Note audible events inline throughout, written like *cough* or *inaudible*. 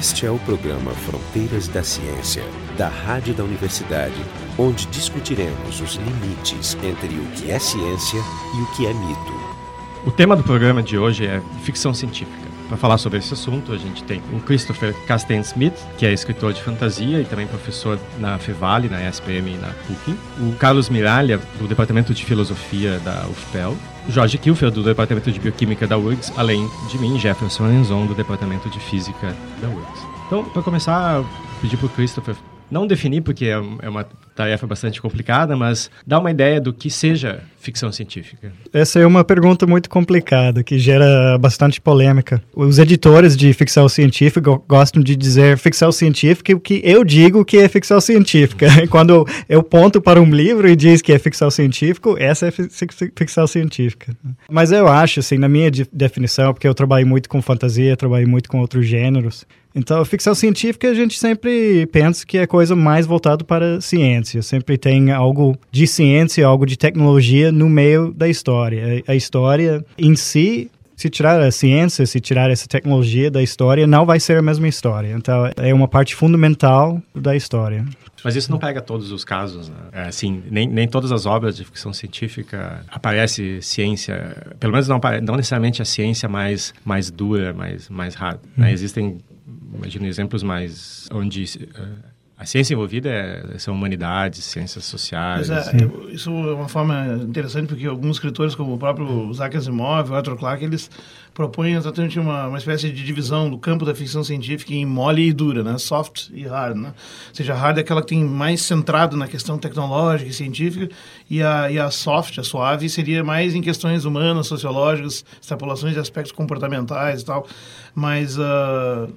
Este é o programa Fronteiras da Ciência, da Rádio da Universidade, onde discutiremos os limites entre o que é ciência e o que é mito. O tema do programa de hoje é ficção científica. Para falar sobre esse assunto, a gente tem o Christopher Casten Smith, que é escritor de fantasia e também professor na Fevale, na SPM e na PUC. O Carlos Miralha, do Departamento de Filosofia da UFPEL. Jorge Kilfer, do Departamento de Bioquímica da URGS, além de mim, Jefferson Lenzon, do Departamento de Física da URGS. Então, para começar, pedir para o Christopher não definir, porque é, é uma tarefa bastante complicada, mas dar uma ideia do que seja ficção científica. Essa é uma pergunta muito complicada, que gera bastante polêmica. Os editores de ficção científica gostam de dizer ficção científica o que eu digo que é ficção científica. *laughs* Quando eu ponto para um livro e diz que é ficção científico, essa é ficção científica. Mas eu acho, assim, na minha definição, porque eu trabalho muito com fantasia, trabalho muito com outros gêneros, então, a ficção científica a gente sempre pensa que é coisa mais voltada para ciência. Sempre tem algo de ciência, algo de tecnologia no meio da história. A história em si, se tirar a ciência, se tirar essa tecnologia da história, não vai ser a mesma história. Então, é uma parte fundamental da história. Mas isso não pega todos os casos, né? É, assim, nem, nem todas as obras de ficção científica aparece ciência, pelo menos não, não necessariamente a ciência mais, mais dura, mais, mais rara. Né? Uhum. Existem imagino exemplos mais onde uh, a ciência envolvida é, são humanidades, ciências sociais. É, isso é uma forma interessante porque alguns escritores, como o próprio Isaac Asimov, o Arthur Clarke, eles propõem exatamente uma, uma espécie de divisão do campo da ficção científica em mole e dura, né? soft e hard. Né? Ou seja, a hard é aquela que tem mais centrado na questão tecnológica e científica e a, e a soft, a suave, seria mais em questões humanas, sociológicas, extrapolações de aspectos comportamentais e tal. Mas... Uh,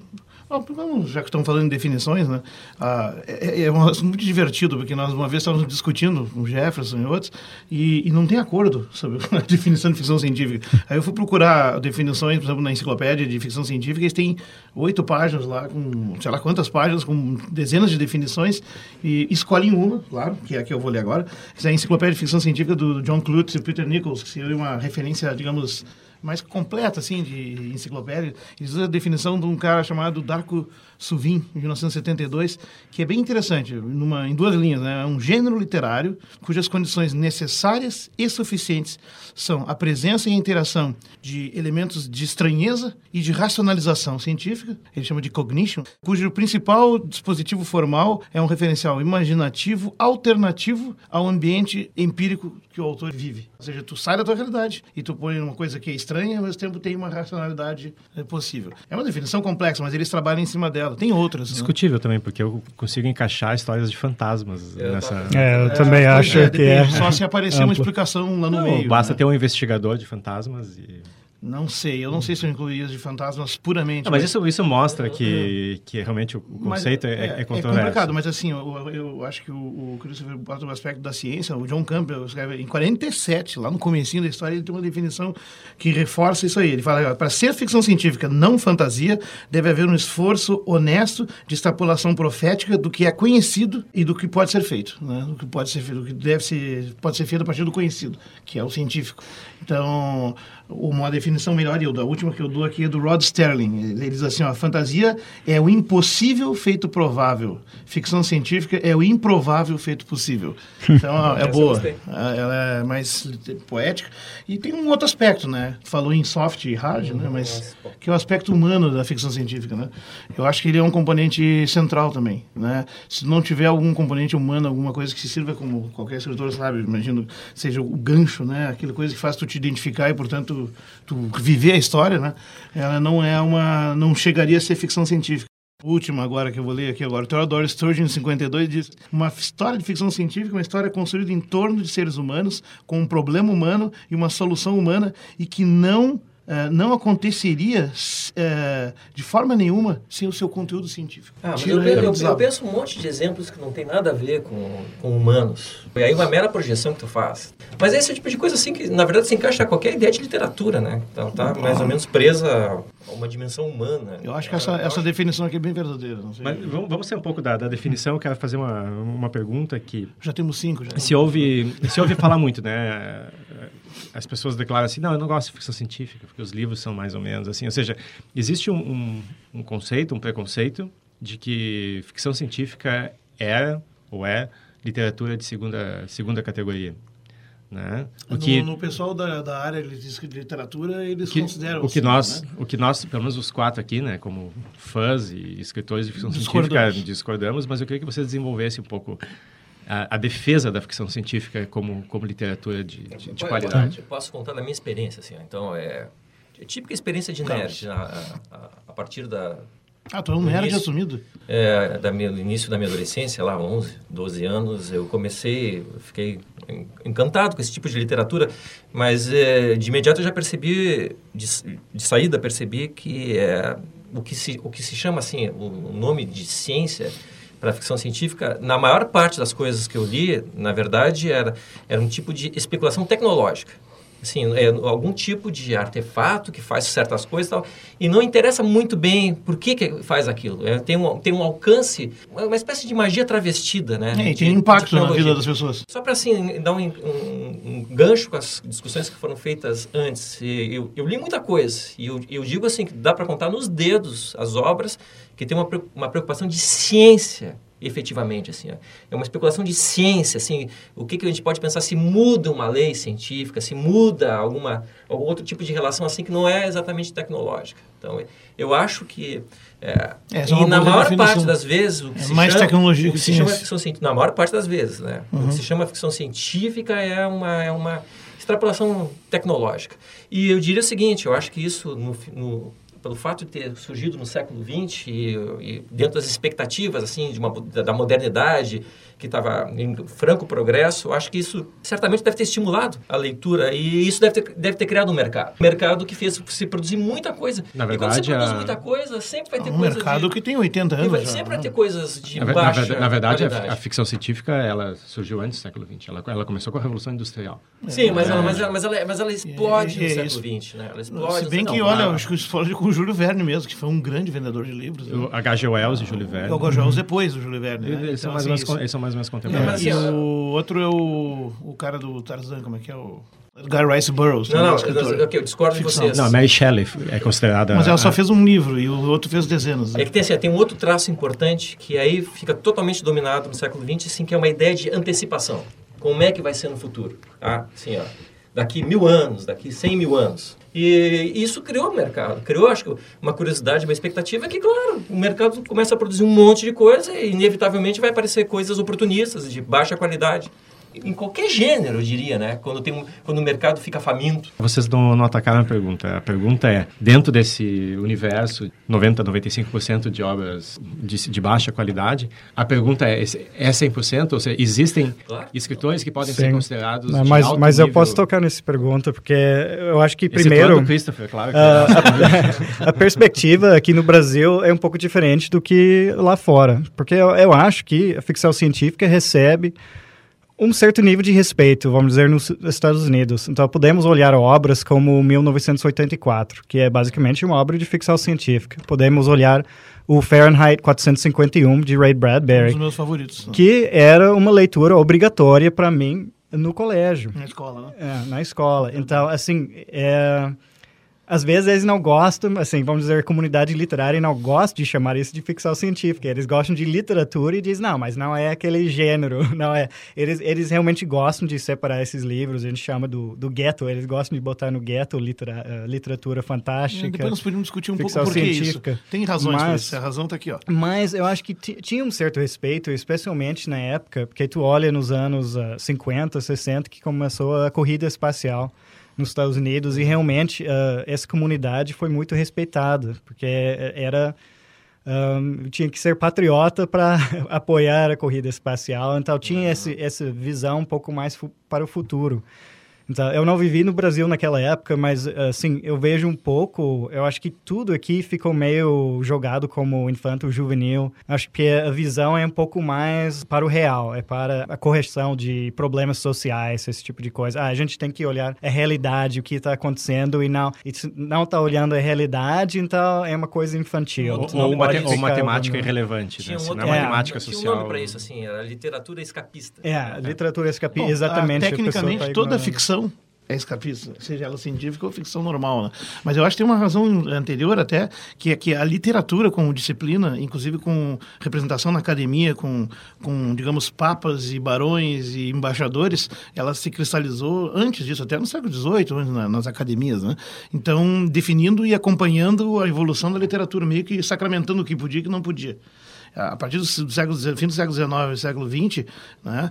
já que estamos falando em definições, né? Ah, é, é, um assunto muito divertido, porque nós uma vez estávamos discutindo com o Jefferson e outros, e, e, não tem acordo sobre *laughs* a definição de ficção científica. Aí eu fui procurar definições, por exemplo, na enciclopédia de ficção científica, eles têm oito páginas lá, com sei lá quantas páginas, com dezenas de definições, e escolhem uma, claro, que é a que eu vou ler agora, que é a enciclopédia de ficção científica do John Clute e Peter Nichols, que seria uma referência, digamos, mais completa, assim, de enciclopédia. Eles usam a definição de um cara chamado Darko Suvin, de 1972, que é bem interessante, numa, em duas linhas. Né? É um gênero literário cujas condições necessárias e suficientes são a presença e a interação de elementos de estranheza e de racionalização científica, ele chama de cognition, cujo principal dispositivo formal é um referencial imaginativo alternativo ao ambiente empírico que o autor vive. Ou seja, tu sai da tua realidade e tu põe uma coisa que é estranha, ao mesmo tempo tem uma racionalidade é, possível. É uma definição complexa, mas eles trabalham em cima dela. Tem outras. Né? Discutível né? também, porque eu consigo encaixar histórias de fantasmas eu nessa. É, eu é, também acho é, que é. Só se aparecer uma explicação lá no Não, meio. Basta né? ter um investigador de fantasmas e não sei, eu não sei se eu incluiria de fantasmas puramente. Não, mas, mas, isso, isso mostra que, que realmente o conceito é, é, é controverso. É complicado, mas assim, eu, eu acho que o, o Christopher bota um aspecto da ciência, o John Campbell escreve em 47, lá no comecinho da história, ele tem uma definição que reforça isso aí. Ele fala, para ser ficção científica não fantasia, deve haver um esforço honesto de extrapolação profética do que é conhecido e do que pode ser feito, né? do que pode ser feito, do que deve ser, pode ser feito a partir do conhecido, que é o científico. Então, uma definição melhor, e a última que eu dou aqui é do Rod Sterling. Ele diz assim: ó, a fantasia é o impossível feito provável. Ficção científica é o improvável feito possível. *laughs* Então, é boa. Ela é mais poética. E tem um outro aspecto, né? Falou em soft e hard, né? Mas que é o aspecto humano da ficção científica, né? Eu acho que ele é um componente central também, né? Se não tiver algum componente humano, alguma coisa que se sirva como qualquer escritor sabe, imagino, seja o gancho, né? Aquela coisa que faz tu te identificar e, portanto, tu, tu viver a história, né? Ela não é uma, não chegaria a ser ficção científica. Última agora que eu vou ler aqui agora. Theodore Sturgeon, 52, diz: Uma história de ficção científica, uma história construída em torno de seres humanos, com um problema humano e uma solução humana, e que não Uh, não aconteceria uh, de forma nenhuma sem o seu conteúdo científico. Ah, mas eu, eu, eu, eu, penso um monte de exemplos que não tem nada a ver com, com humanos. E aí uma mera projeção que tu faz. Mas é esse tipo de coisa assim que, na verdade, se encaixa a qualquer ideia de literatura, né? Então tá mais ou menos presa a uma dimensão humana. Eu acho que essa, essa definição aqui é bem verdadeira. Mas vamos, vamos ser um pouco da, da definição. Eu quero fazer uma, uma pergunta que... Já temos cinco. Já. Se ouve, se ouve falar muito, né? As pessoas declaram assim, não, eu não gosto de ficção científica, porque os livros são mais ou menos assim. Ou seja, existe um, um, um conceito, um preconceito de que ficção científica é ou é literatura de segunda, segunda categoria. Né? O que, no, no pessoal da, da área de literatura, eles que, consideram o que assim, nós né? O que nós, pelo menos os quatro aqui, né, como fãs e escritores de ficção científica, discordamos, mas eu queria que você desenvolvesse um pouco a, a, defesa da ficção científica como, como literatura de, de, de qualidade. Eu posso contar da minha experiência, assim, então é, é típica experiência de nerd, a, a, a partir da, ah, tu é um nerd início, assumido? É, da minha, no início da minha adolescência, lá 11, 12 anos, eu comecei, fiquei encantado com esse tipo de literatura, mas é, de imediato eu já percebi, de, de saída, percebi que é, o, que se, o que se chama assim, o nome de ciência para ficção científica, na maior parte das coisas que eu li, na verdade, era, era um tipo de especulação tecnológica assim, é algum tipo de artefato que faz certas coisas e tal, e não interessa muito bem por que, que faz aquilo. É, tem, um, tem um alcance, uma espécie de magia travestida, né? É, tem impacto na vida das pessoas. Só para, assim, dar um, um, um, gancho com as discussões que foram feitas antes, eu, eu li muita coisa, e eu, eu digo assim, que dá para contar nos dedos as obras que tem uma, uma preocupação de ciência efetivamente assim é uma especulação de ciência assim o que, que a gente pode pensar se muda uma lei científica se muda alguma algum outro tipo de relação assim que não é exatamente tecnológica. Então eu acho que é, é, e na maior definição. parte das vezes o que é se mais chama, tecnologia que, que se chama ficção científica na maior parte das vezes né? Uhum. o que se chama ficção científica é uma é uma extrapolação tecnológica. E eu diria o seguinte eu acho que isso no, no pelo fato de ter surgido no século XX e, e dentro das expectativas assim de uma, da modernidade que estava em franco progresso, acho que isso certamente deve ter estimulado a leitura e isso deve ter, deve ter criado um mercado. Um mercado que fez se produzir muita coisa. Na verdade, e quando você produz a... muita coisa, sempre vai ter um coisa mercado de... que tem 80 anos vai, já, Sempre né? vai ter coisas de na, baixa na, na verdade, a, a, ficção científica ela surgiu antes do século XX. Ela, ela começou com a Revolução Industrial. Sim, mas, é. ela, mas, ela, mas, ela, mas ela explode é, é, no século XX, né? Ela explode. Se bem que, olha, acho que explode com o Júlio Verne mesmo, que foi um grande vendedor de livros. O H.G. Wells e Júlio Verne. O H.G. Wells depois do Júlio Verne. Né? Eles, são então, mais assim, eles são mais ou menos é, contemporâneos. e o outro é o, o cara do Tarzan, como é que é o... Guy Rice Burroughs. Não, não, escritor. eu, eu discordo de vocês. Não, Mary Shelley é considerada... Mas ela só a- fez um livro e o outro fez dezenas. né? É que tem, assim, tem um outro traço importante que aí fica totalmente dominado no século XX, assim, que é uma ideia de antecipação. Como é que vai ser no futuro? Ah, assim, ó, daqui mil anos, daqui cem mil anos. E isso criou o mercado. Criou, acho que, uma curiosidade, uma expectativa que, claro, o mercado começa a produzir um monte de coisa e, inevitavelmente, vai aparecer coisas oportunistas, de baixa qualidade. Em qualquer gênero, eu diria, né? Quando, tem um, quando o mercado fica faminto. Vocês não, não atacaram a pergunta. A pergunta é, dentro desse universo, 90, 95% de obras de, de baixa qualidade, a pergunta é, esse- é 100%? Ou seja, existem Claro. escritores que podem Sim. ser considerados Não, de mas, alto mas eu nível? posso tocar nessa pergunta, porque eu acho que primeiro... o Christopher, claro. Que Ah, a, *laughs* a perspectiva aqui no Brasil é um pouco diferente do que lá fora. Porque eu, eu acho que a ficção científica recebe um certo nível de respeito, vamos dizer, nos Estados Unidos. Então, podemos olhar obras como 1984, que é basicamente uma obra de ficção científica. Podemos olhar o Fahrenheit 451, de Ray Um Bradbury, dos meus favoritos. né? que era uma leitura obrigatória para mim no colégio. Na escola, né? É, na escola. Então, assim, é, às vezes eles não gostam, assim, vamos dizer, a comunidade literária não gosta de chamar isso de ficção científica. Eles gostam de literatura e diz não, mas não é aquele gênero, *laughs* não é. Eles, eles realmente gostam de separar esses livros, a gente chama do, do ghetto, eles gostam de botar no ghetto litera, eh, literatura fantástica. Depois nós podemos discutir um pouco por que isso. Tem razões Mas- isso. A razão tá aqui, ó. Mas eu acho que ti- tinha um certo respeito, especialmente na época, porque tu olha nos anos ah, 50, 60, que começou a corrida espacial nos Estados Unidos e realmente ah, essa comunidade foi muito respeitada, porque era ahn, tinha que ser patriota para *laughs* apoiar a corrida espacial, então tinha esse, essa visão um pouco mais para o futuro. Então, eu não vivi no Brasil naquela época, mas assim, eu vejo um pouco, eu acho que tudo aqui ficou meio jogado como infanto juvenil. Acho que a visão é um pouco mais para o real, é para a correção de problemas sociais, esse tipo de coisa. Ah, a gente tem que olhar a realidade, o que está acontecendo e não e se não está olhando a realidade, então é uma coisa infantil. Ou, ou, mate- ou matemática irrelevante, Tinha né? um Se outro, não é É. matemática tinha um social... nome para isso, assim, era literatura escapista. É, literatura escapi, Bom, exatamente. a tecnicamente, tá toda ignorando. Ficção é escapista, seja ela científica ou ficção normal, né? Mas eu acho que tem uma razão anterior até, que é que a literatura como disciplina, inclusive com representação na academia, com, com digamos, papas e barões e embaixadores, ela se cristalizou antes disso, até no século XVIII, nas academias, né? Então, definindo e acompanhando a evolução da literatura, meio que sacramentando o que podia e o que não podia a partir do século, fim do século XIX século XX, né,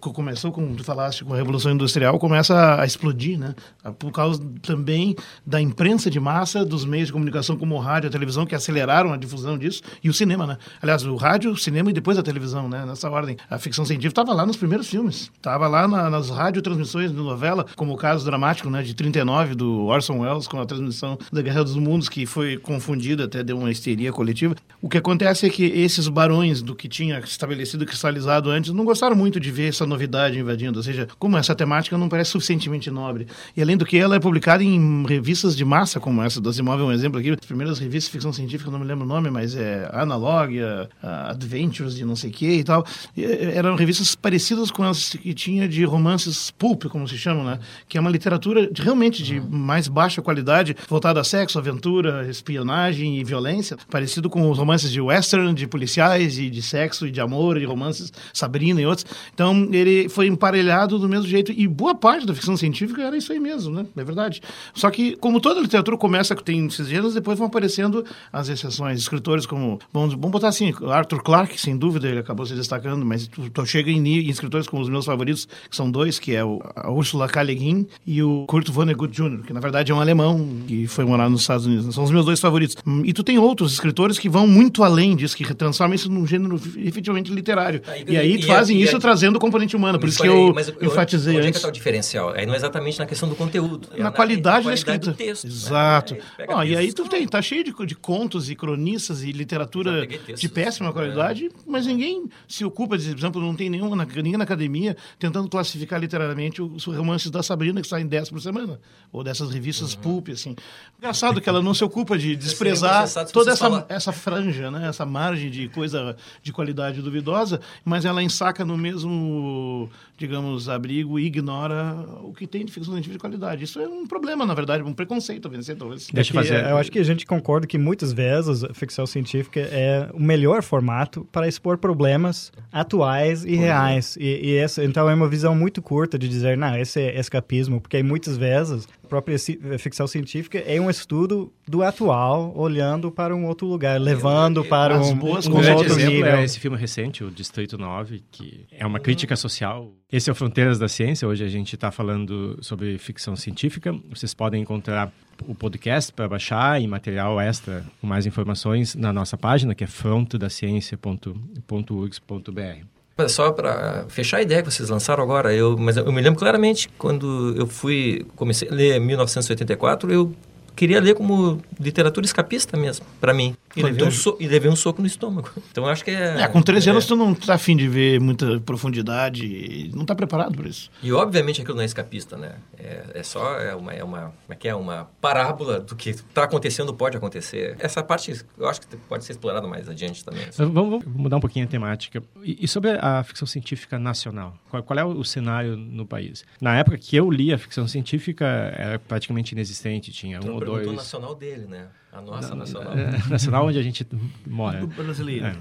começou, como tu falaste, com a Revolução Industrial, começa a explodir, né, por causa também da imprensa de massa, dos meios de comunicação como o rádio e a televisão, que aceleraram a difusão disso, e o cinema, né? Aliás, o rádio, o cinema e depois a televisão, né, nessa ordem. A ficção científica estava lá nos primeiros filmes, estava lá na, nas radiotransmissões de novela, como o caso dramático, né, de 39, do Orson Welles, com a transmissão da Guerra dos Mundos, que foi confundida, até deu uma histeria coletiva. O que acontece é que esses barões do que tinha estabelecido e cristalizado antes não gostaram muito de ver essa novidade invadindo. Ou seja, como essa temática não parece suficientemente nobre. E além do que, ela é publicada em revistas de massa como essa. Do Asimov é um exemplo aqui. As primeiras revistas de ficção científica, não me lembro o nome, mas é Analog, Adventures de não sei o que e tal. E, eram revistas parecidas com as que tinha de romances pulp, como se chamam, né? Que é uma literatura de, realmente de mais baixa qualidade, voltada a sexo, aventura, espionagem e violência, parecido com os romances de western, de policiais, e de sexo, e de amor, e romances, Sabrina e outros. Então, ele foi emparelhado do mesmo jeito. E boa parte da ficção científica era isso aí mesmo, né? É verdade. Só que, como toda literatura começa com tem esses gêneros, depois vão aparecendo as exceções. Escritores como, vamos, vamos botar assim, Arthur Clarke, sem dúvida, ele acabou se destacando, mas tu, tu chega em, em, escritores como os meus favoritos, que são dois, que é o, a Ursula K. Le Guin e o Kurt Vonnegut Jr., que na verdade é um alemão que foi morar nos Estados Unidos. São os meus dois favoritos. E tu tem outros escritores que vão muito além disso, que transformam isso num gênero efetivamente literário. Ah, e, e, aí e, fazem e, isso trazendo o componente humano, por isso que eu, eu enfatizei onde antes. é que está o diferencial? Aí não é exatamente na questão do conteúdo. É na, qualidade, na, da escrita. Texto, né? Exato. Né? Ah, e aí tu tem, tá cheio de, de contos e cronistas e literatura de péssima qualidade, é. mas ninguém se ocupa, de, por exemplo, não tem nenhum, ninguém na academia tentando classificar literariamente os romances da Sabrina, que saem 10 por semana, ou dessas revistas uhum. pulp, assim. Engraçado que ela não se ocupa de *laughs* desprezar toda essa, essa franja, né? essa margem de coisa de qualidade duvidosa, mas ela ensaca no mesmo, digamos, abrigo e ignora o que tem de ficção científica de qualidade. Isso é um problema, na verdade, um preconceito a vencer, talvez. Deixa eu fazer. Eu acho que a gente concorda que muitas vezes a ficção científica é o melhor formato para expor problemas atuais e reais. E, e essa, então é uma visão muito curta de dizer, não, esse é escapismo, porque muitas vezes a própria ficção científica é um estudo do atual, olhando para um outro lugar, levando para um, boas, um, um outro nível. É esse filme recente, o Distrito 9, que é uma crítica social. Esse é o Fronteiras da Ciência. Hoje a gente está falando sobre ficção científica. Vocês podem encontrar o podcast para baixar e material extra com mais informações na nossa página, que é frontedaciencia.urgs.br. Só para fechar a ideia que vocês lançaram agora, eu, mas eu me lembro claramente quando eu fui comecei a ler 1984, eu queria ler como literatura escapista mesmo, para mim. E levei, um so, e levei um soco no estômago. *laughs* Então acho que é. é com 13 é, anos tu não tá afim de ver muita profundidade, não tá preparado para isso. E obviamente aquilo não é escapista, né? É, é só é uma, é uma, como é que é? Uma parábola do que tá acontecendo pode acontecer. Essa parte eu acho que pode ser explorada mais adiante também. Assim. Vamos, vamos, mudar um pouquinho a temática. E, e sobre a ficção científica nacional? Qual, qual, é o cenário no país? Na época que eu li a ficção científica, era praticamente inexistente. Tinha um ou dois. nacional dele, né? A nossa não, nacional. É, nacional onde a gente mora. Do brasileiro. É.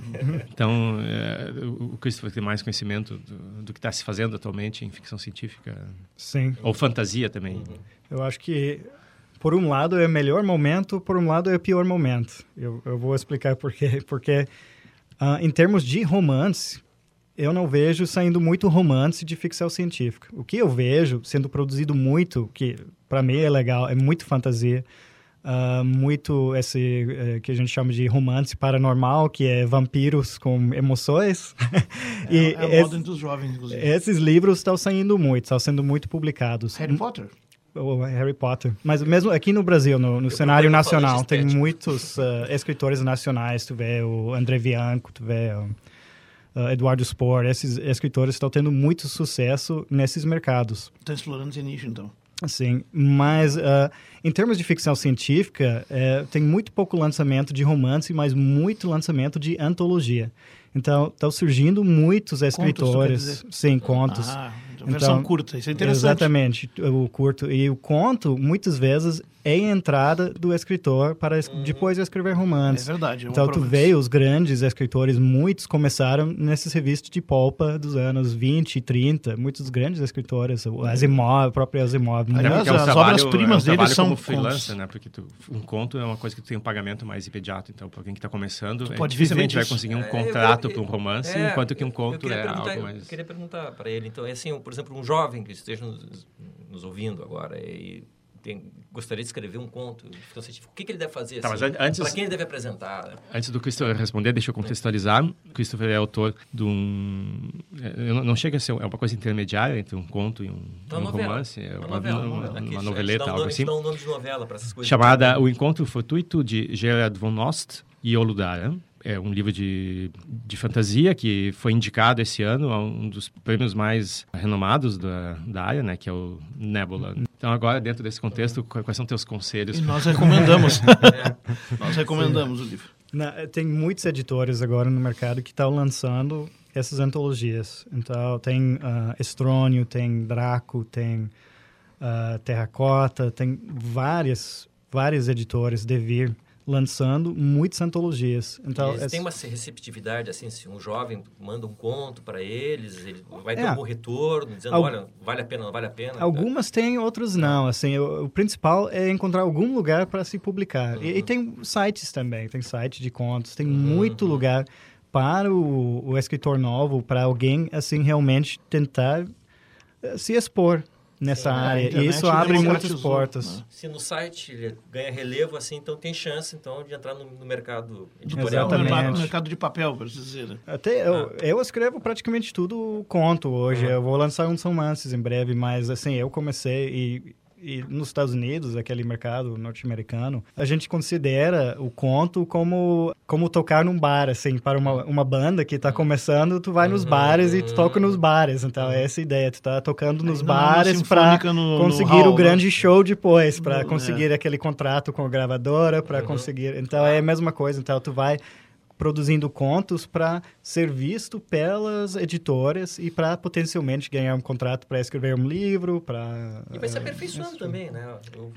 Então, é, o Christopher tem mais conhecimento do, do que está se fazendo atualmente em ficção científica. Sim. Ou fantasia também. Uhum. Eu acho que, por um lado, é o melhor momento, por um lado, é o pior momento. Eu, eu vou explicar por quê. Porque, uh, em termos de romance, eu não vejo saindo muito romance de ficção científica. O que eu vejo sendo produzido muito, que para mim é legal, é muito fantasia, uh, muito esse uh, que a gente chama de romance paranormal, que é vampiros com emoções. É, *laughs* e é, é o modo dos jovens, inclusive. Esses livros estão saindo muito, estão sendo muito publicados. Harry Potter? O Harry Potter. Mas mesmo aqui no Brasil, no, no cenário nacional, tem muitos uh, escritores nacionais. Tu vê o André Bianco, tu vê o uh, Eduardo Spohr. Esses escritores estão tendo muito sucesso nesses mercados. Estão explorando esse nicho, então. Sim, mas uh, em termos de ficção científica, uh, tem muito pouco lançamento de romance, mas muito lançamento de antologia. Então, estão surgindo muitos escritores, contos, sim, contos. Ah, A versão curta, isso é interessante. Exatamente, o curto. E o conto, muitas vezes, é a entrada do escritor para es- depois escrever romances. É verdade. é Então, tu vê os grandes escritores, muitos começaram nesses revistas de polpa dos anos 20 e 30. Muitos grandes escritores, o Asimov, o próprio Asimov. Aliás, é as trabalho- obras-primas é um dele trabalho são como freelancer, né? Porque tu- um conto é uma coisa que tu tem um pagamento mais imediato. Então, para alguém que está começando, é, pode dificilmente viver vai conseguir um É, eu- contrato eu- para um romance, é, enquanto que um eu- eu conto é algo Eu mais... queria perguntar para ele, então, é assim, por exemplo, um jovem que esteja nos, nos ouvindo agora e tem- gostaria de escrever um conto de ficção científica, o que, que ele deve fazer? Tá, assim? antes- Para quem ele deve apresentar? Antes do Christopher responder, deixa eu contextualizar. Christopher é autor de um... é, não- Não chega a ser... É uma coisa intermediária entre um conto e um, Então, um novela. romance. É Uma uma, novela. uma, Aqui, uma a gente noveleta, um algo nome, assim. dá um nome de novela para essas coisas. chamada O Encontro Fortuito de Gerard von Ost e Oludara. É um livro de, de fantasia que foi indicado esse ano a um dos prêmios mais renomados da, da área, né, que é o Nebula. Então, agora, dentro desse contexto, qu- quais são teus conselhos? E nós *laughs* recomendamos. *laughs* nós recomendamos o livro. Na- tem muitos editores agora no mercado que estão lançando essas antologias. Então, tem ah, Estrônio, tem Draco, tem ah, Terracota, tem várias, várias editores de vir lançando muitas antologias. Então, eles é- têm uma receptividade, assim, se um jovem manda um conto para eles, ele vai ter É. um bom retorno, dizendo, Al- olha, vale a pena, não vale a pena. Algumas têm, outras não. Assim, o, o principal é encontrar algum lugar para se publicar. E, e tem sites também, tem site de contos, tem muito lugar para o, o escritor novo, para alguém assim realmente tentar eh, se expor nessa Sim, a área. E isso abre muitas portas. né? Se no site ele ganha relevo, assim, então tem chance, então, de entrar no, no mercado editorial. Exatamente. né? No mercado de papel, por assim dizer. Até eu, eu escrevo praticamente tudo conto hoje. Uhum. Eu vou lançar uns romances em breve, mas assim, eu comecei e, e nos Estados Unidos, aquele mercado norte-americano, a gente considera o conto como como tocar num bar, assim, para uma, uma banda que está começando, tu vai nos Uhum. bares e tu toca nos bares. Então, é essa ideia, tu tá tocando nos é bares para sinfônica no- conseguir hall, o grande né? show depois, para No- conseguir aquele contrato com a gravadora, para Uhum. conseguir. Então é a mesma coisa. Então tu vai produzindo contos para ser visto pelas editoras e para potencialmente ganhar um contrato para escrever um livro, para E vai se aperfeiçoando também, né?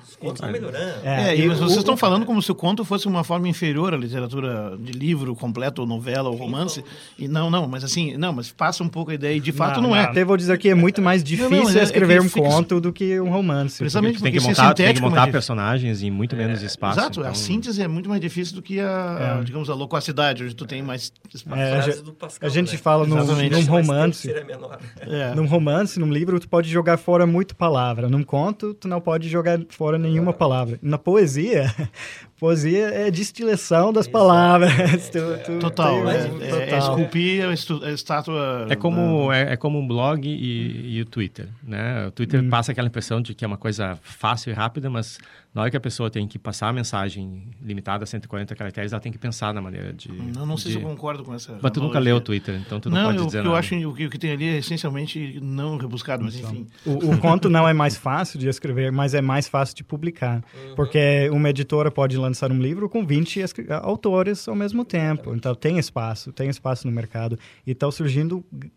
Os contos vão melhorando. É, É, e mas o- vocês estão falando como se o conto fosse uma forma inferior à literatura de livro completo, ou novela, ou romance. E não, não, mas assim, não, mas passa um pouco a ideia, e de fato não, é. Até vou dizer que é muito mais difícil não, mas é- é escrever um fica- conto do que um romance. Precisamente Tu tem que porque montar, tem que é montar personagens em muito menos espaço. Exato, a então- síntese é muito mais difícil do que a, É. digamos, a loquacidade, onde tu tem mais espaço. É, a Frase gente- do Pascal, a gente né? fala num, num romance. menor. É. Num romance, num livro, tu pode jogar fora muito palavra. Num conto, tu não pode jogar fora nenhuma palavra. Na poesia, *laughs* poesia é destilação das palavras. *laughs* Tu- tu Total, tem- é, é, é total. esculpir a, estátua. É como, é, é como um blog e, e o Twitter, né? O Twitter Hum. passa aquela impressão de que é uma coisa fácil e rápida, mas na hora que a pessoa tem que passar a mensagem limitada a 140 caracteres, ela tem que pensar na maneira de... Não, não sei de... se eu concordo com essa. Mas tu nunca leu o Twitter, então tu não, Não, pode eu, dizer que eu nada. acho o que, o que tem ali é essencialmente não rebuscado, mas enfim. O, o conto não é mais fácil de escrever, mas é mais fácil de publicar. Porque uma editora pode lançar um livro com 20 escri- autores ao mesmo tempo. Então tem espaço, tem espaço no mercado. E estão surgindo g-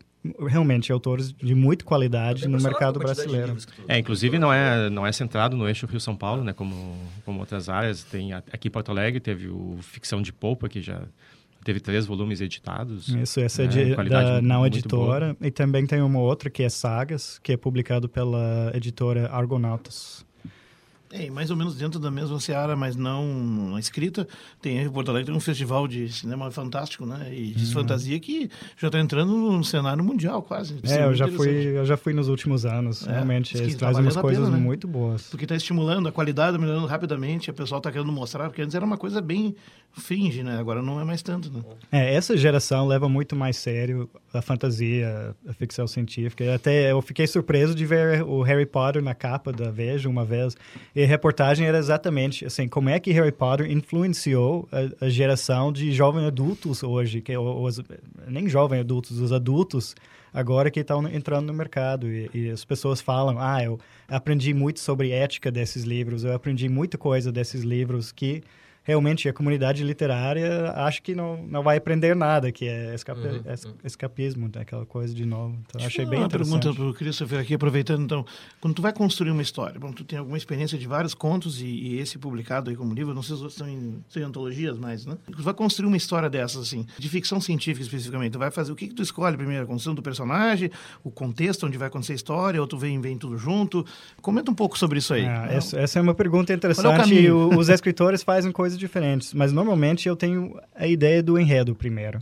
realmente autores de muita qualidade Tô no mercado brasileiro. É, inclusive não é, não é centrado no eixo Rio-São Paulo, né? Como, como outras áreas. Tem aqui em Porto Alegre teve o Ficção de Polpa, que já teve três volumes editados. Isso, essa é, né? de, Qualidade da Não boa. Editora. E também tem uma outra que é Sagas, que é publicado pela editora Argonautas. É, e mais ou menos dentro da mesma seara, mas não escrita, tem em Porto Alegre tem um festival de cinema fantástico, né? E de fantasia que já está entrando no cenário mundial quase. Uhum. É, eu já, fui, interessante. eu já fui nos últimos anos. É, Realmente, eles tá trazem umas coisas pena, né? muito boas. Porque está estimulando, a qualidade está melhorando rapidamente, o pessoal está querendo mostrar, porque antes era uma coisa bem fringe, né? Agora não é mais tanto, né? É, essa geração leva muito mais sério a fantasia, a ficção científica. Até eu fiquei surpreso de ver o Harry Potter na capa da Veja uma vez. E a reportagem era exatamente assim, como é que Harry Potter influenciou a, a geração de jovens adultos hoje, que os, nem jovens adultos, os adultos agora que estão entrando no mercado e, e, as pessoas falam, ah, eu aprendi muito sobre ética desses livros, eu aprendi muita coisa desses livros que realmente a comunidade literária acha que não, não vai aprender nada, que é escape, Uhum, es- uhum. escapismo, né, aquela coisa de novo. Então, Deixa achei bem uma pergunta interessante. para o Christopher aqui, aproveitando então. Quando tu vai construir uma história, bom, tu tem alguma experiência de vários contos e, e esse publicado aí como livro, não sei se os outros são em, são em antologias, mas, né? Tu vai construir uma história dessas, assim, de ficção científica especificamente. Tu vai fazer, o que que tu escolhe primeiro? A construção do personagem, o contexto onde vai acontecer a história, ou tu vem, vem tudo junto? Comenta um pouco sobre isso aí. Ah, essa, essa é uma pergunta interessante caminho? e o- os escritores fazem coisas *laughs* diferentes, mas normalmente eu tenho a ideia do enredo primeiro.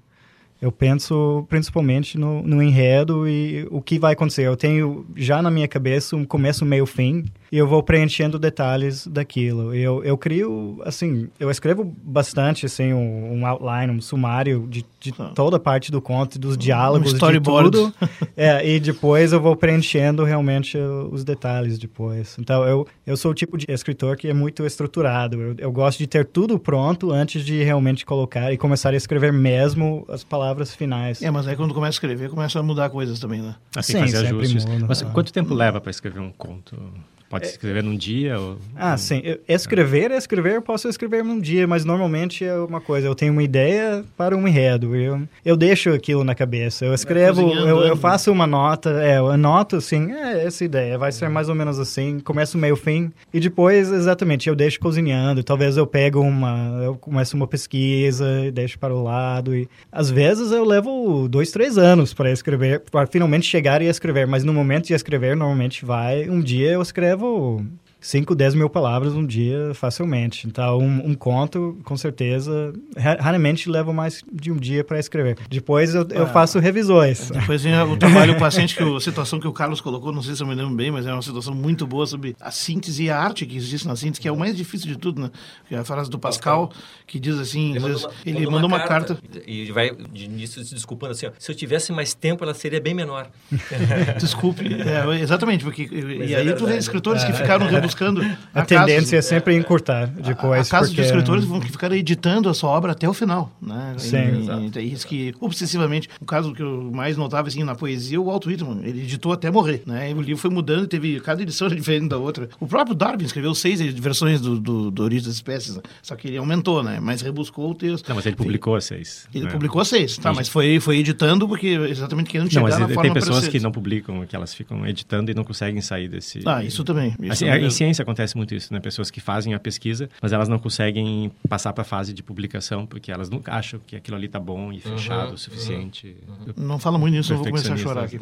Eu penso principalmente no, no enredo e o que vai acontecer. Eu tenho já na minha cabeça um começo, meio, fim e eu vou preenchendo detalhes daquilo. Eu, eu crio, assim, eu escrevo bastante, assim, um, um outline, um sumário de, de Ah. toda a parte do conto, dos diálogos, de storyboard. tudo. *laughs* É, e depois eu vou preenchendo realmente os detalhes depois. Então, eu, eu sou o tipo de escritor que é muito estruturado. Eu, eu gosto de ter tudo pronto antes de realmente colocar e começar a escrever mesmo as palavras finais. É, mas aí quando começa a escrever, começa a mudar coisas também, né? Assim, Sim, fazer ajustes. muda. Mas Ah. quanto tempo leva para escrever um conto? Pode escrever num dia? Ou... Ah, sim. Eu- Escrever, escrever, eu posso escrever num dia, mas normalmente é uma coisa. Eu tenho uma ideia para um enredo. Eu, eu deixo aquilo na cabeça. Eu escrevo, eu, eu faço uma nota, é, eu anoto assim, é essa ideia, vai ser mais ou menos assim. Começo meio fim. E depois, exatamente, eu deixo cozinhando. Talvez eu pego uma, eu começo uma pesquisa e deixo para o lado. E às vezes eu levo dois, três anos para escrever, para finalmente chegar e escrever. Mas no momento de escrever, normalmente vai. Um dia eu escrevo vou 5, 10 mil palavras um dia facilmente. Então, um, um conto, com certeza, ra- raramente leva mais de um dia para escrever. Depois eu, eu Ah. faço revisões. Depois vem o trabalho *laughs* paciente, que o- a situação que o Carlos colocou, não sei se eu me lembro bem, mas é uma situação muito boa sobre a síntese e a arte que existe na síntese, que é o mais difícil de tudo, né? Que é a frase do Pascal, que diz assim, às vezes, ele mandou uma carta. E vai de início se desculpando assim, ó, se eu tivesse mais tempo, ela seria bem menor. *laughs* Desculpe. É, exatamente, porque. Mas e é aí tu vê verdade. escritores que ficaram rebuscando. *laughs* A há tendência é casos- sempre encurtar depois. Há casos porque... de escritores que vão que ficaram editando a sua obra até o final, né? Sim. E- Exato. e, isso que, obsessivamente, o caso que eu mais notava, assim, na poesia, o Walt Whitman, ele editou até morrer, né? E o livro foi mudando, teve, cada edição era *laughs* diferente da outra. O próprio Darwin escreveu seis versões do, do, do Origem das Espécies, né? só que ele aumentou, né? Mas rebuscou o texto. Não, mas ele publicou as seis. Ele né? publicou seis, tá? Sim. Mas foi, foi editando porque exatamente querendo Não, chegar mas na tem forma pessoas que não publicam, que elas ficam editando e não conseguem sair desse... Ah, isso também. Isso Assim, também. Ciência acontece muito isso, né? Pessoas que fazem a pesquisa, mas elas não conseguem passar para a fase de publicação porque elas nunca acham que aquilo ali tá bom e fechado o suficiente. Não fala muito nisso, eu vou começar a chorar aqui.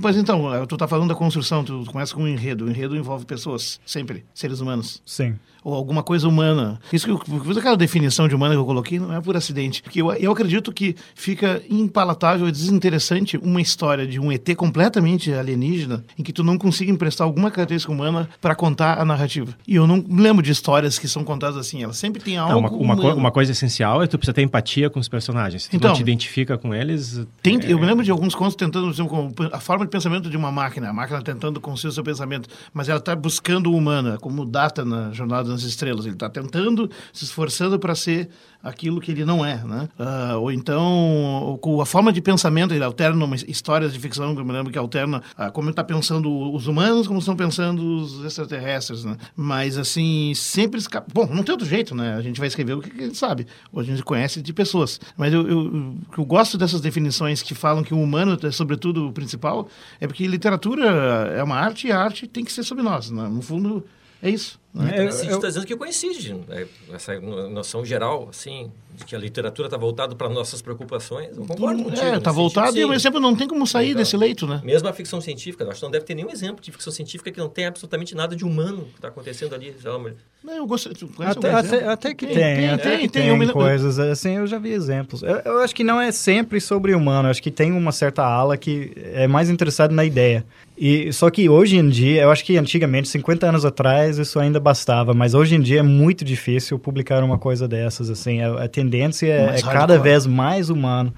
Pois então, eh, tu tá falando da construção, tu começa com um enredo. O enredo envolve pessoas, sempre, seres humanos. Sim. Ou alguma coisa humana. Isso que aquela definição de humana que eu coloquei não é por acidente. Porque eu, eu acredito que fica impalatável e desinteressante uma história de um ET completamente alienígena em que tu não consiga emprestar alguma característica humana para contar a narrativa. E eu não lembro de histórias que são contadas assim. Elas sempre têm algo Não, uma, uma, co- uma coisa essencial é tu precisa ter empatia com os personagens. Se tu Então, não te identifica com eles... Tem, é- eu me lembro de alguns contos tentando, exemplo, a forma de pensamento de uma máquina, a máquina tentando construir o seu pensamento, mas ela está buscando o humana, como Data na Jornada nas Estrelas. Ele está tentando, se esforçando para ser aquilo que ele não é, né? Ah, ou então, com a forma de pensamento, ele alterna histórias de ficção, que eu me lembro que alterna ah, como está pensando os humanos, como estão pensando os extraterrestres, né? Mas, assim, sempre... Bom, não tem outro jeito, né? A gente vai escrever o que a gente sabe, ou a gente conhece de pessoas. Mas eu, eu, eu gosto dessas definições que falam que o humano é sobretudo o principal, é porque literatura é uma arte e a arte tem que ser sobre nós, né? No fundo, é isso. Né? É, está dizendo que coincide, né? essa no- noção geral, assim, de que a literatura está voltada para nossas preocupações. Eu concordo contigo. É, nesse tá voltado sentido, e, mesmo tempo, não tem como sair Legal. desse leito, né? Mesmo a ficção científica, acho que não deve ter nenhum exemplo de ficção científica que não tenha absolutamente nada de humano que está acontecendo ali. sei lá, mas- Não, eu gosto, Até, até, exemplo? até que Tem, tem, tem, até tem, que tem, tem, coisas assim, eu já vi exemplos. Eu, eu acho que não é sempre sobre humano, acho que tem uma certa ala que é mais interessada na ideia. E só que hoje em dia, eu acho que antigamente, 50 anos atrás, isso ainda bastava, mas hoje em dia é muito difícil publicar uma coisa dessas assim. A, a tendência é, é cada vez mais humano.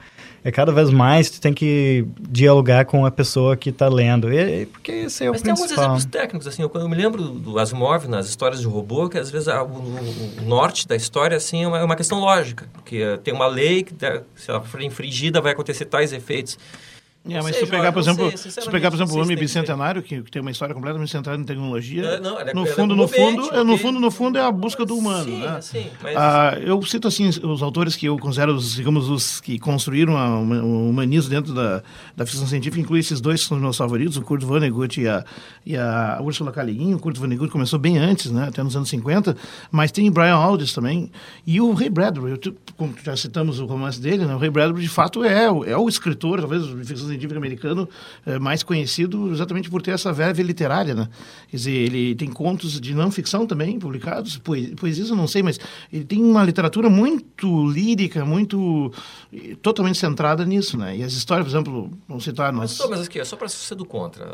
É cada vez mais tu tem que dialogar com a pessoa que está lendo. E, e- porque esse é Mas o tem alguns principal. exemplos técnicos, assim, eu, eu me lembro do Asimov nas histórias de robô, que às vezes ah, o, o- norte da história, assim, é uma, é uma questão lógica, porque eh, tem uma lei que, se ela for infringida, vai acontecer tais efeitos. É, mas sei, se pegar, Jorge, exemplo, sei, se pegar, por exemplo, o Homem. Bicentenário, que, que tem uma história completamente centrada em tecnologia, É, não, é- no é fundo, no fundo, comovente, é, no fundo, no fundo é a busca do humano, Sim, né? sim, mas- Ah, eu cito assim os autores que eu considero, os, digamos, os que construíram a- o humanismo dentro da, da ficção científica, inclui esses dois que são os meus favoritos, o Kurt Vonnegut e a, e a Ursula K. Le Guin. O Kurt Vonnegut começou bem antes, né, até nos anos 50, mas tem Brian Aldiss também e o Ray Bradbury. Eu, como já citamos o romance dele, né, o Ray Bradbury de fato é, é o escritor, talvez de ficção científica americano eh, mais conhecido exatamente por ter essa verve literária, né? Quer dizer, ele tem contos de não ficção também publicados, poe- poesias eu não sei, mas ele tem uma literatura muito lírica, muito eh, totalmente centrada nisso, né? E as histórias, por exemplo, vamos citar Mas, nós só, mas aqui, é só para ser do contra.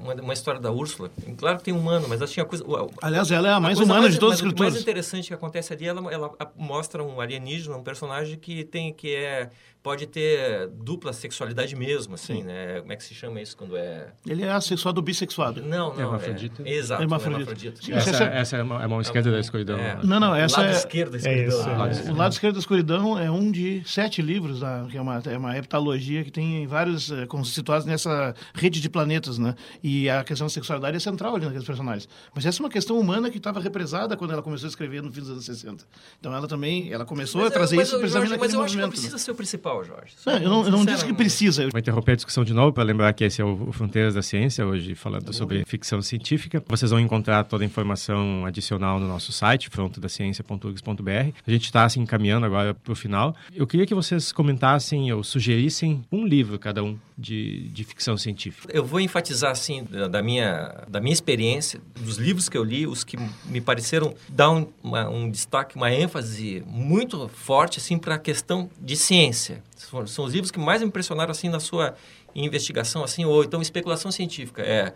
uma, uma história da Úrsula. Claro que tem humano, mas ela tinha coisa. Aliás, ela é a mais coisa humana de todos os mas O escritores. mais interessante que acontece ali, ela, ela mostra um alienígena, um personagem que tem que é pode ter dupla sexualidade mesmo, assim, né? Como é que se chama isso quando é? Ele é assexuado bissexuado. Não, não. Hermafrodita? É, exato. Hermafrodita. hermafrodita. Sim, Essa, essa- essa é a mão- é a mão esquerda da escuridão. É. Não, não, essa lado é... esquerdo da É escuridão. isso, Ah, é. O lado esquerdo da escuridão é um de sete livros, da, que é uma, é uma heptalogia que tem vários eh, com- situados nessa rede de planetas, né? E a questão da sexualidade é central ali naqueles personagens. Mas essa é uma questão humana que estava represada quando ela começou a escrever no fim dos anos 60. Então ela também, ela começou Mas a trazer mas isso precisamente Jorge, mas naquele eu acho que não precisa né? ser o principal, Jorge. Não, eu, não, eu não disse que precisa. Vou interromper a discussão de novo para lembrar que esse é o Fronteiras da Ciência, hoje falando sobre ficção científica. Vocês vão encontrar toda a informação adicional no nosso site, frontodaciencia.urgs.br. A gente está assim, encaminhando agora para o final. Eu queria que vocês comentassem ou sugerissem um livro cada um de, de ficção científica. Eu vou enfatizar, assim, da, da minha, da minha experiência, dos livros que eu li, os que me pareceram dar um, uma- um destaque, uma ênfase muito forte, assim, para a questão de ciência. São, são os livros que mais me impressionaram, assim, na sua investigação, assim, ou então especulação científica. É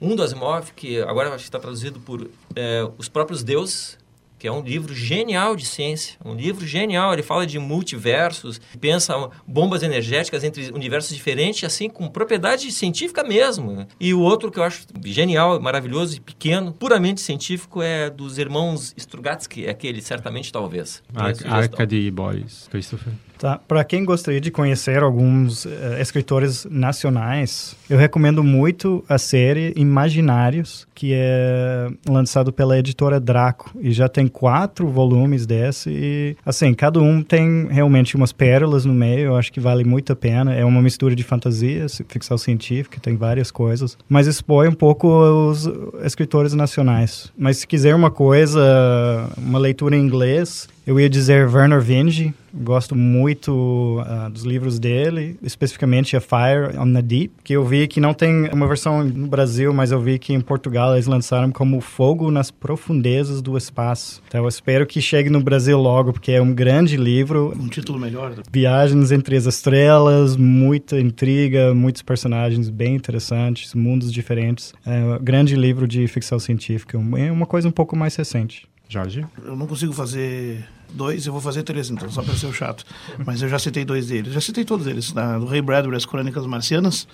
um do Asimov, que agora acho que está traduzido por é, Os Próprios Deuses, que é um livro genial de ciência, um livro genial. Ele fala de multiversos, pensa bombas energéticas entre universos diferentes, assim, com propriedade científica mesmo. E o outro que eu acho genial, maravilhoso e pequeno, puramente científico, é dos irmãos Strugatsky, aquele, certamente, talvez. Ar sugestão. Arcade Boys, Christopher. Tá. Para quem gostaria de conhecer alguns eh, escritores nacionais, eu recomendo muito a série Imaginários, que é lançado pela editora Draco e já tem quatro volumes desse e assim cada um tem realmente umas pérolas no meio. Eu acho que vale muito a pena. É uma mistura de fantasia, ficção científica, tem várias coisas, mas expõe um pouco os escritores nacionais. Mas se quiser uma coisa, uma leitura em inglês, eu ia dizer Werner Vinge, gosto muito ah, dos livros dele, especificamente a Fire on the Deep, que eu vi que não tem uma versão no Brasil, mas eu vi que em Portugal eles lançaram como Fogo nas Profundezas do Espaço. Então eu espero que chegue no Brasil logo, porque é um grande livro, um título melhor. Viagens entre as estrelas, muita intriga, muitos personagens bem interessantes, mundos diferentes. É um grande livro de ficção científica, é uma coisa um pouco mais recente. Jorge? Eu não consigo fazer dois, eu vou fazer três então, só para ser o chato. Mas eu já citei dois deles. Já citei todos eles. Da, do Ray Bradbury, As Crônicas Marcianas.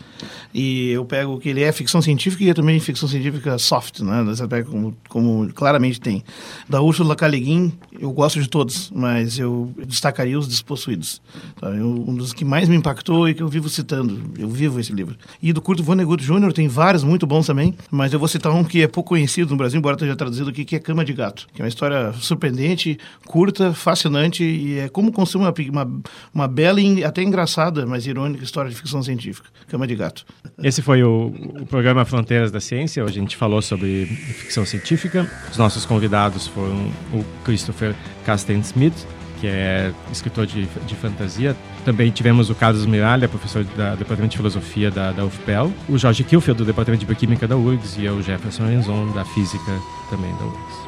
E eu pego que ele é ficção científica e é também ficção científica soft, né? Como, como claramente tem. Da Ursula K. Le Guin, eu gosto de todos, mas eu destacaria Os Despossuídos. Tá? Eu- um dos que mais me impactou e que eu vivo citando. Eu vivo esse livro. E do Kurt Vonnegut Jr. tem vários muito bons também, mas eu vou citar um que é pouco conhecido no Brasil, embora esteja traduzido aqui, que é Cama de Gato, que é uma história surpreendente, curta, fascinante e é como construir uma, uma, uma bela e até engraçada, mas irônica história de ficção científica. Cama de Gato. Esse foi o, o programa Fronteiras da Ciência. Hoje a gente falou sobre ficção científica. Os nossos convidados foram o Christopher Casten Smith, que é escritor de, de fantasia. Também tivemos o Carlos Miralha, professor da- do Departamento de Filosofia da, da UFPEL. O Jorge Kilfield, do Departamento de Bioquímica da URGS. E eu, Jefferson Renzon, da Física também da URGS.